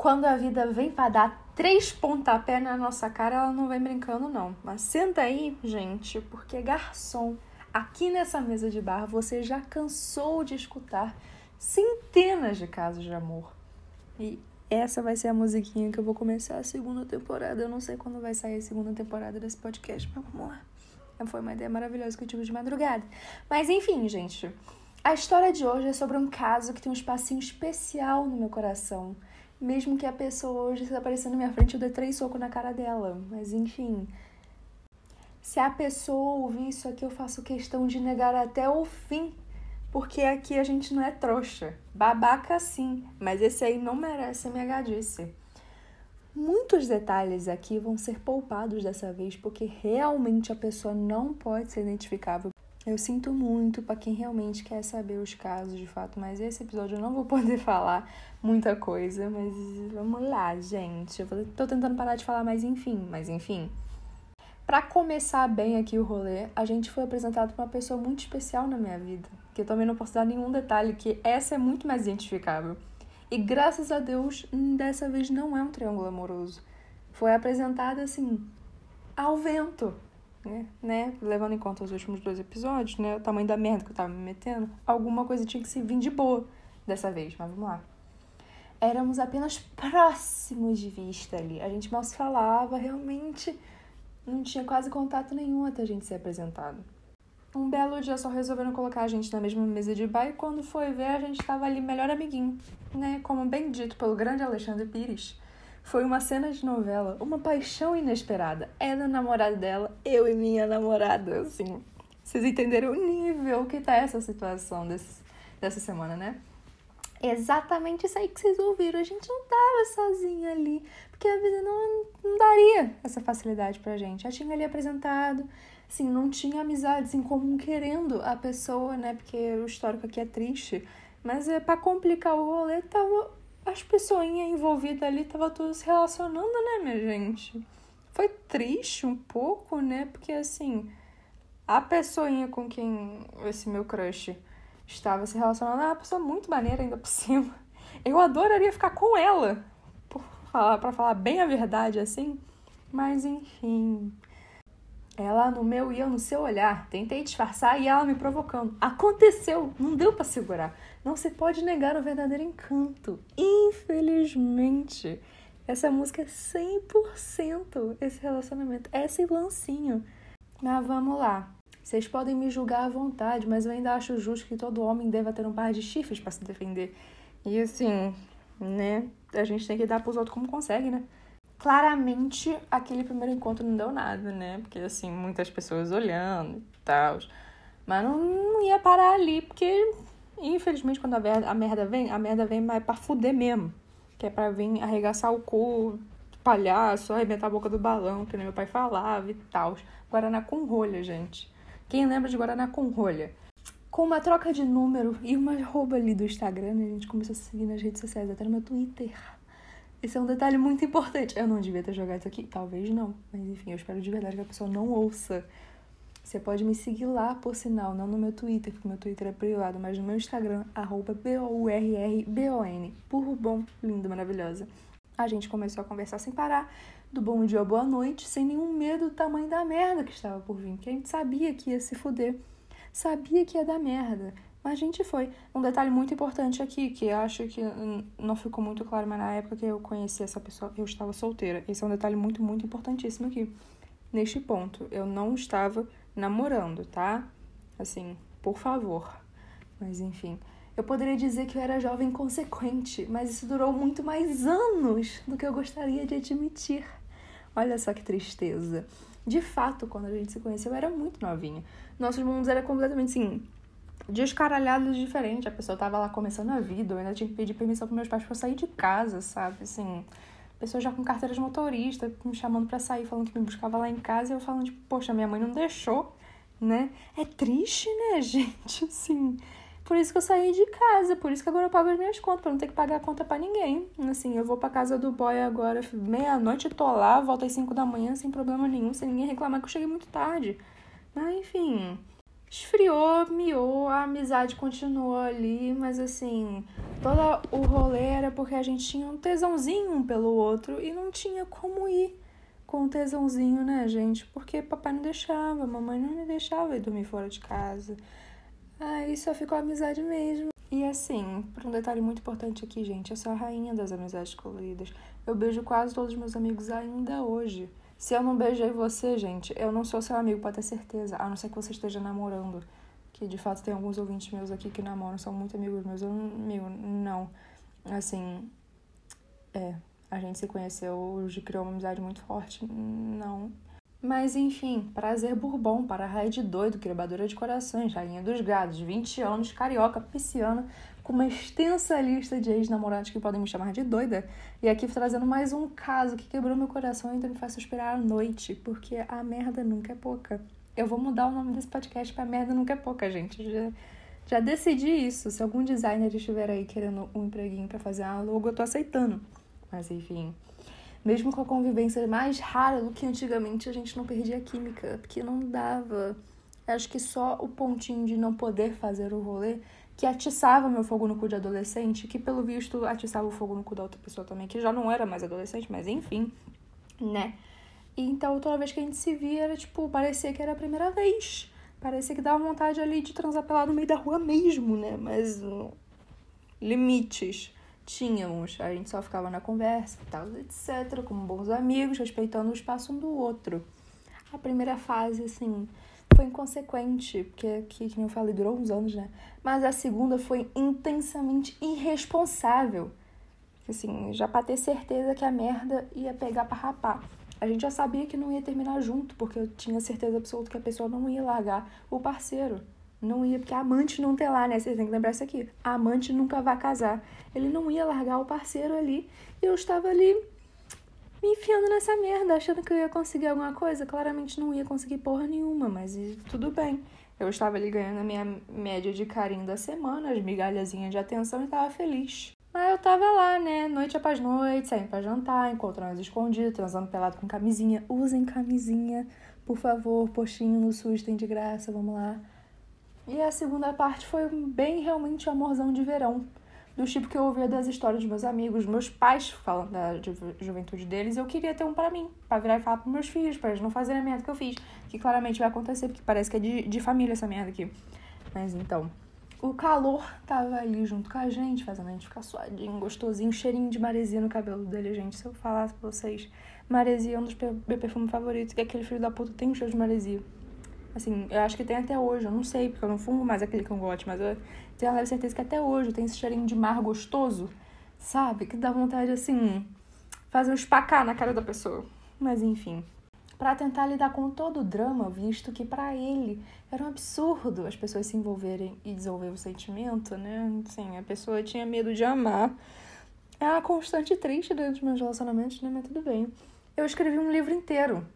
quando a vida vem para dar três pontapés na nossa cara, ela não vem brincando, não. Mas senta aí, gente, porque garçom, aqui nessa mesa de bar você já cansou de escutar centenas de casos de amor. E essa vai ser a musiquinha que eu vou começar a segunda temporada. Eu não sei quando vai sair a segunda temporada desse podcast, mas vamos lá. Foi uma ideia maravilhosa que eu tive de madrugada. Mas enfim, gente. A história de hoje é sobre um caso que tem um espacinho especial no meu coração. Mesmo que a pessoa hoje aparecendo na minha frente, eu dê três socos na cara dela. Mas enfim. Se a pessoa ouvir isso aqui, eu faço questão de negar até o fim porque aqui a gente não é trouxa. Babaca sim, mas esse aí não merece MHDC. Muitos detalhes aqui vão ser poupados dessa vez, porque realmente a pessoa não pode ser identificável. Eu sinto muito para quem realmente quer saber os casos de fato, mas esse episódio eu não vou poder falar muita coisa, mas vamos lá, gente. Eu tô tentando parar de falar, mas enfim, mas enfim. Para começar bem aqui o rolê, a gente foi apresentado por uma pessoa muito especial na minha vida que eu também não posso dar nenhum detalhe, que essa é muito mais identificável. E graças a Deus, dessa vez não é um triângulo amoroso. Foi apresentada assim, ao vento, né? né? Levando em conta os últimos dois episódios, né? O tamanho da merda que eu tava me metendo, alguma coisa tinha que se vir de boa dessa vez, mas vamos lá. Éramos apenas próximos de vista ali. A gente mal se falava, realmente não tinha quase contato nenhum até a gente ser apresentado. Um belo dia só resolveram colocar a gente na mesma mesa de bar e quando foi ver a gente estava ali melhor amiguinho, né? Como bem dito pelo grande Alexandre Pires. Foi uma cena de novela, uma paixão inesperada. Ela namorada dela, eu e minha namorada, assim. Vocês entenderam o nível que tá essa situação desse, dessa semana, né? Exatamente isso aí que vocês ouviram. A gente não tava sozinha ali, porque a vida não, não daria essa facilidade pra gente. Já tinha ali apresentado, assim, não tinha amizades em comum querendo a pessoa, né? Porque o histórico aqui é triste. Mas é para complicar o rolê, tava as pessoinhas envolvidas ali tava tudo se relacionando, né, minha gente? Foi triste um pouco, né? Porque assim, a pessoinha com quem esse meu crush estava se relacionando é uma pessoa muito maneira ainda por cima. Eu adoraria ficar com ela, por falar, pra falar bem a verdade assim. Mas enfim, ela no meu e eu no seu olhar. Tentei disfarçar e ela me provocando. Aconteceu, não deu para segurar. Não se pode negar o verdadeiro encanto. Infelizmente, essa música é 100% esse relacionamento, esse lancinho. Mas vamos lá. Vocês podem me julgar à vontade, mas eu ainda acho justo que todo homem deva ter um par de chifres para se defender. E assim, né? A gente tem que dar pros outros como consegue, né? Claramente, aquele primeiro encontro não deu nada, né? Porque, assim, muitas pessoas olhando e tal. Mas não, não ia parar ali, porque, infelizmente, quando a merda, a merda vem, a merda vem mais pra fuder mesmo. Que é pra vir arregaçar o cu, palhaço, arrebentar a boca do balão, que nem meu pai falava e tal. Guaraná com rolha, gente. Quem lembra de Guaraná com rolha? Com uma troca de número e uma rouba ali do Instagram, a gente começou a seguir nas redes sociais, até no meu Twitter. Esse é um detalhe muito importante. Eu não devia ter jogado isso aqui, talvez não. Mas enfim, eu espero de verdade que a pessoa não ouça. Você pode me seguir lá, por sinal, não no meu Twitter, porque meu Twitter é privado, mas no meu Instagram, arroba B-O-U-R-R-B-O-N. Por bom, lindo, maravilhosa. A gente começou a conversar sem parar, do bom dia ou boa noite, sem nenhum medo do tamanho da merda que estava por vir, que a gente sabia que ia se fuder. Sabia que ia dar merda. Mas a gente foi. Um detalhe muito importante aqui, que acho que não ficou muito claro, mas na época que eu conheci essa pessoa, eu estava solteira. Esse é um detalhe muito, muito importantíssimo aqui. Neste ponto, eu não estava namorando, tá? Assim, por favor. Mas enfim. Eu poderia dizer que eu era jovem consequente, mas isso durou muito mais anos do que eu gostaria de admitir. Olha só que tristeza. De fato, quando a gente se conheceu, eu era muito novinha. Nossos mundos eram completamente assim descaralhados diferente. A pessoa tava lá começando a vida, eu ainda tinha que pedir permissão pros meus pais pra sair de casa, sabe? Assim, pessoa já com carteira de motorista, me chamando para sair, falando que me buscava lá em casa, e eu falando, tipo, poxa, minha mãe não deixou, né? É triste, né, gente? Assim. Por isso que eu saí de casa, por isso que agora eu pago as minhas contas, pra não ter que pagar a conta para ninguém. Assim, eu vou pra casa do boy agora, meia-noite, tô lá, volto às 5 da manhã sem problema nenhum, sem ninguém reclamar que eu cheguei muito tarde. Mas, enfim, esfriou, miou, a amizade continuou ali, mas assim, todo o rolê era porque a gente tinha um tesãozinho um pelo outro e não tinha como ir com o tesãozinho, né, gente? Porque papai não deixava, mamãe não me deixava ir dormir fora de casa. Aí só ficou amizade mesmo. E assim, por um detalhe muito importante aqui, gente, eu sou a rainha das amizades coloridas. Eu beijo quase todos os meus amigos ainda hoje. Se eu não beijei você, gente, eu não sou seu amigo, pode ter certeza. A não ser que você esteja namorando. Que de fato tem alguns ouvintes meus aqui que namoram, são muito amigos meus. Eu, meu, não. Assim, é, a gente se conheceu, criou uma amizade muito forte. Não. Mas enfim, prazer bourbon para a raia de doido, quebradora de corações, rainha dos gados, 20 anos, carioca, pisciana, com uma extensa lista de ex-namorados que podem me chamar de doida. E aqui trazendo mais um caso que quebrou meu coração e ainda me faz suspirar à noite, porque a merda nunca é pouca. Eu vou mudar o nome desse podcast para Merda Nunca é Pouca, gente. Já, já decidi isso. Se algum designer estiver aí querendo um empreguinho para fazer uma logo, eu tô aceitando. Mas enfim, mesmo com a convivência mais rara do que antigamente, a gente não perdia química, porque não dava. Acho que só o pontinho de não poder fazer o rolê que atiçava meu fogo no cu de adolescente, que pelo visto atiçava o fogo no cu da outra pessoa também, que já não era mais adolescente, mas enfim, né? E então toda vez que a gente se via, era tipo, parecia que era a primeira vez. Parecia que dava vontade ali de transar no meio da rua mesmo, né? Mas uh, limites tínhamos. A gente só ficava na conversa e tal, etc., como bons amigos, respeitando o espaço um do outro. A primeira fase, assim, foi inconsequente, porque, que, que eu falei, durou uns anos, né? Mas a segunda foi intensamente irresponsável. Assim, já pra ter certeza que a merda ia pegar pra rapar. A gente já sabia que não ia terminar junto, porque eu tinha certeza absoluta que a pessoa não ia largar o parceiro. Não ia, porque amante não tem lá, né? Vocês têm que lembrar isso aqui. A amante nunca vai casar. Ele não ia largar o parceiro ali. E eu estava ali me enfiando nessa merda, achando que eu ia conseguir alguma coisa. Claramente não ia conseguir porra nenhuma, mas tudo bem. Eu estava ali ganhando a minha média de carinho da semana, as migalhazinhas de atenção e estava feliz. Mas eu tava lá, né, noite após noite, saindo pra jantar, encontrando escondido, transando pelado com camisinha. Usem camisinha, por favor, postinho no SUS tem de graça, vamos lá. E a segunda parte foi bem realmente amorzão de verão. Do tipo que eu ouvia das histórias dos meus amigos, meus pais falando da ju juventude deles, eu queria ter um para mim, para virar e falar pros meus filhos, para eles não fazerem a merda que eu fiz. Que claramente vai acontecer, porque parece que é de, de família essa merda aqui. Mas então, o calor tava ali junto com a gente, fazendo a gente ficar suadinho, gostosinho, cheirinho de maresia no cabelo dele, gente. Se eu falasse pra vocês, maresia é um dos meus perfumes favoritos, que aquele filho da puta tem um cheiro de maresia. Assim, eu acho que tem até hoje, eu não sei, porque eu não fumo mais aquele gosto, mas eu tenho a certeza que até hoje tem esse cheirinho de mar gostoso, sabe? Que dá vontade, assim, fazer um espacar na cara da pessoa. Mas enfim. Para tentar lidar com todo o drama, visto que para ele era um absurdo as pessoas se envolverem e desenvolver o sentimento, né? Assim, a pessoa tinha medo de amar. É uma constante triste dentro dos meus relacionamentos, né? Mas tudo bem. Eu escrevi um livro inteiro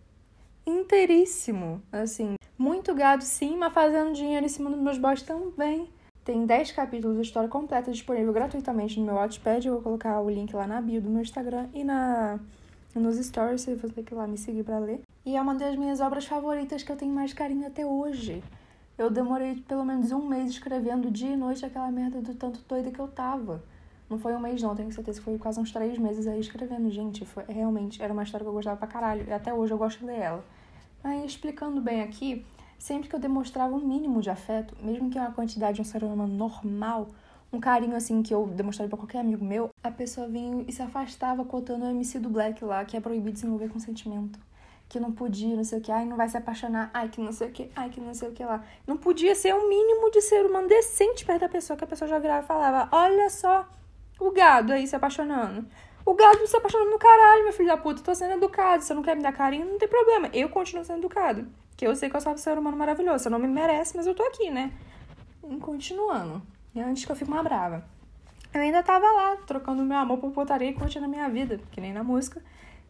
inteiríssimo. Assim, muito gado sim, mas fazendo dinheiro em cima dos meus boys também. Tem 10 capítulos da história completa disponível gratuitamente no meu Wattpad. Eu vou colocar o link lá na bio do meu Instagram e na nos stories, você vai ter que lá me seguir para ler. E é uma das minhas obras favoritas que eu tenho mais carinho até hoje. Eu demorei pelo menos um mês escrevendo dia e noite aquela merda do tanto doida que eu tava. Não foi um mês, não, tenho certeza que foi quase uns três meses aí escrevendo. Gente, foi realmente era uma história que eu gostava pra caralho. E até hoje eu gosto de ler ela. Aí, explicando bem aqui, sempre que eu demonstrava um mínimo de afeto, mesmo que uma quantidade de um ser humano normal, um carinho assim que eu demonstrava pra qualquer amigo meu, a pessoa vinha e se afastava contando o MC do Black lá, que é proibido se envolver com sentimento. Que não podia, não sei o que, ai, não vai se apaixonar, ai, que não sei o que, ai, que não sei o que lá. Não podia ser o um mínimo de ser humano decente perto da pessoa, que a pessoa já virava e falava: Olha só, o gado aí se apaixonando. O gado se apaixonando no caralho, meu filho da puta. Eu tô sendo educado. Você não quer me dar carinho, não tem problema. Eu continuo sendo educado. Que eu sei que eu sou um ser humano maravilhoso. Você não me merece, mas eu tô aqui, né? E continuando. E antes que eu fique uma brava. Eu ainda tava lá, trocando meu amor por putaria e curtindo a minha vida. Que nem na música,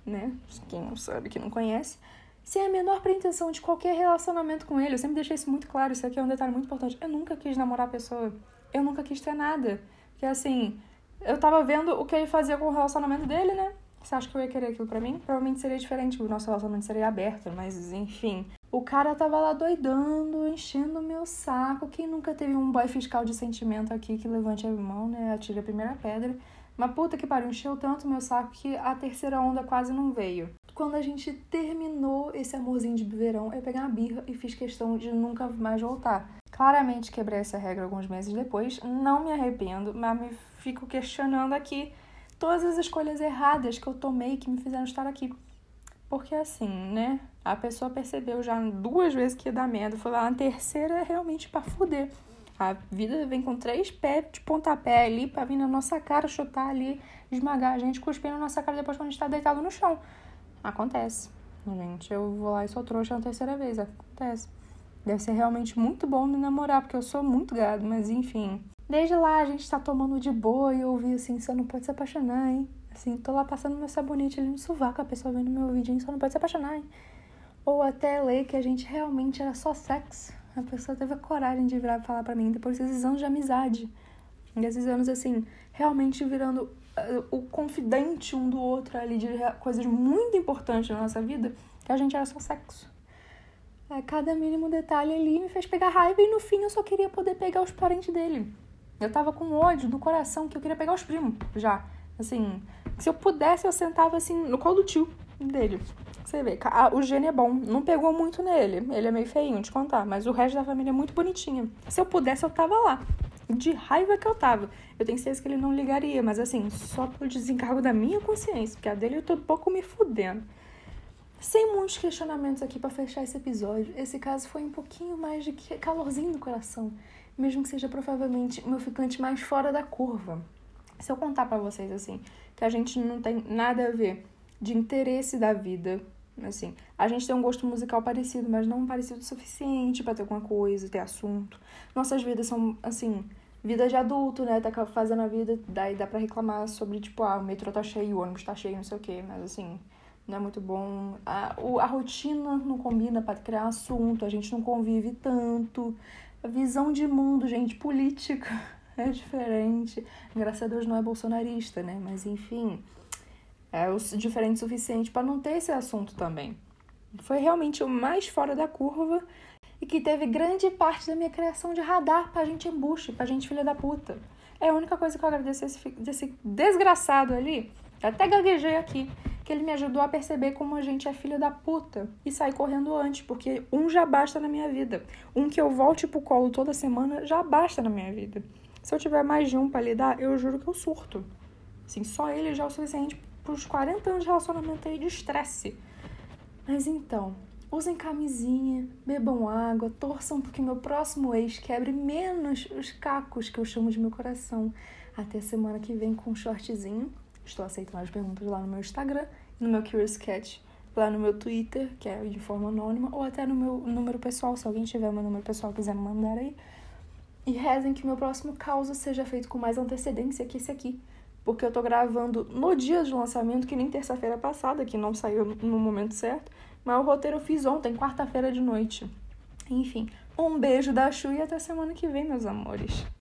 né? Quem não sabe, quem não conhece. Sem a menor pretensão de qualquer relacionamento com ele. Eu sempre deixei isso muito claro. Isso aqui é um detalhe muito importante. Eu nunca quis namorar a pessoa. Eu nunca quis ter nada. Porque assim eu tava vendo o que ele fazia com o relacionamento dele, né? Você acha que eu ia querer aquilo pra mim? Provavelmente seria diferente, o nosso relacionamento seria aberto, mas enfim. O cara tava lá doidando, enchendo o meu saco. Quem nunca teve um boy fiscal de sentimento aqui que levante a mão, né? Atire a primeira pedra. Mas puta que pariu, encheu tanto meu saco que a terceira onda quase não veio. Quando a gente terminou esse amorzinho de verão, eu peguei uma birra e fiz questão de nunca mais voltar. Claramente quebrei essa regra alguns meses depois, não me arrependo, mas me fico questionando aqui todas as escolhas erradas que eu tomei que me fizeram estar aqui. Porque assim, né? A pessoa percebeu já duas vezes que ia dar merda. Foi lá na terceira realmente pra fuder. A vida vem com três pés de pontapé ali pra vir na nossa cara, chutar ali, esmagar a gente, cuspir na nossa cara depois quando a gente tá deitado no chão. Acontece. Gente, eu vou lá e sou trouxa na terceira vez. Acontece. Deve ser realmente muito bom me namorar, porque eu sou muito gado, mas enfim. Desde lá a gente tá tomando de boa e eu ouvi assim, você não pode se apaixonar, hein? Assim, tô lá passando meu sabonete ali no sovaco, a pessoa vendo meu vídeo, hein? Só não pode se apaixonar, hein? Ou até ler que a gente realmente era só sexo. A pessoa teve a coragem de virar e falar para mim depois desses anos de amizade. Desses anos, assim, realmente virando uh, o confidente um do outro ali de coisas muito importantes na nossa vida, que a gente era só sexo. É, cada mínimo detalhe ali me fez pegar raiva e no fim eu só queria poder pegar os parentes dele. Eu tava com ódio do coração que eu queria pegar os primos já. Assim, se eu pudesse, eu sentava assim no colo do tio dele. Você vê, o gene é bom. Não pegou muito nele. Ele é meio feinho de contar, mas o resto da família é muito bonitinha. Se eu pudesse, eu tava lá. De raiva que eu tava. Eu tenho certeza que ele não ligaria, mas assim, só pelo desencargo da minha consciência, porque a dele eu tô um pouco me fudendo. Sem muitos questionamentos aqui para fechar esse episódio, esse caso foi um pouquinho mais de calorzinho no coração, mesmo que seja provavelmente o meu ficante mais fora da curva. Se eu contar para vocês assim, que a gente não tem nada a ver de interesse da vida, assim, a gente tem um gosto musical parecido, mas não parecido o suficiente para ter alguma coisa, ter assunto. Nossas vidas são assim, vida de adulto, né? Tá fazendo a vida, daí dá para reclamar sobre tipo, ah, o metrô tá cheio, o ônibus tá cheio, não sei o quê, mas assim, não é muito bom. A, o, a rotina não combina para criar assunto, a gente não convive tanto. A visão de mundo, gente, política é diferente. Graças a Deus não é bolsonarista, né? Mas enfim, é o diferente o suficiente para não ter esse assunto também. Foi realmente o mais fora da curva e que teve grande parte da minha criação de radar pra gente embuste, pra gente filha da puta. É a única coisa que eu agradeço desse, desse desgraçado ali. até gaguejei aqui que ele me ajudou a perceber como a gente é filha da puta e sair correndo antes, porque um já basta na minha vida. Um que eu volte pro colo toda semana já basta na minha vida. Se eu tiver mais de um para lidar, eu juro que eu surto. Assim, só ele já é o suficiente pros 40 anos de relacionamento aí de estresse. Mas então, usem camisinha, bebam água, torçam porque meu próximo ex quebre menos os cacos que eu chamo de meu coração. Até semana que vem com um shortzinho Estou aceitando as perguntas lá no meu Instagram, no meu Curious Cat, lá no meu Twitter, que é de forma anônima, ou até no meu número pessoal, se alguém tiver meu número pessoal quiser me mandar aí. E rezem que meu próximo caos seja feito com mais antecedência que esse aqui. Porque eu tô gravando no dia de lançamento, que nem terça-feira passada, que não saiu no momento certo. Mas o roteiro eu fiz ontem, quarta-feira de noite. Enfim, um beijo da Chu e até semana que vem, meus amores.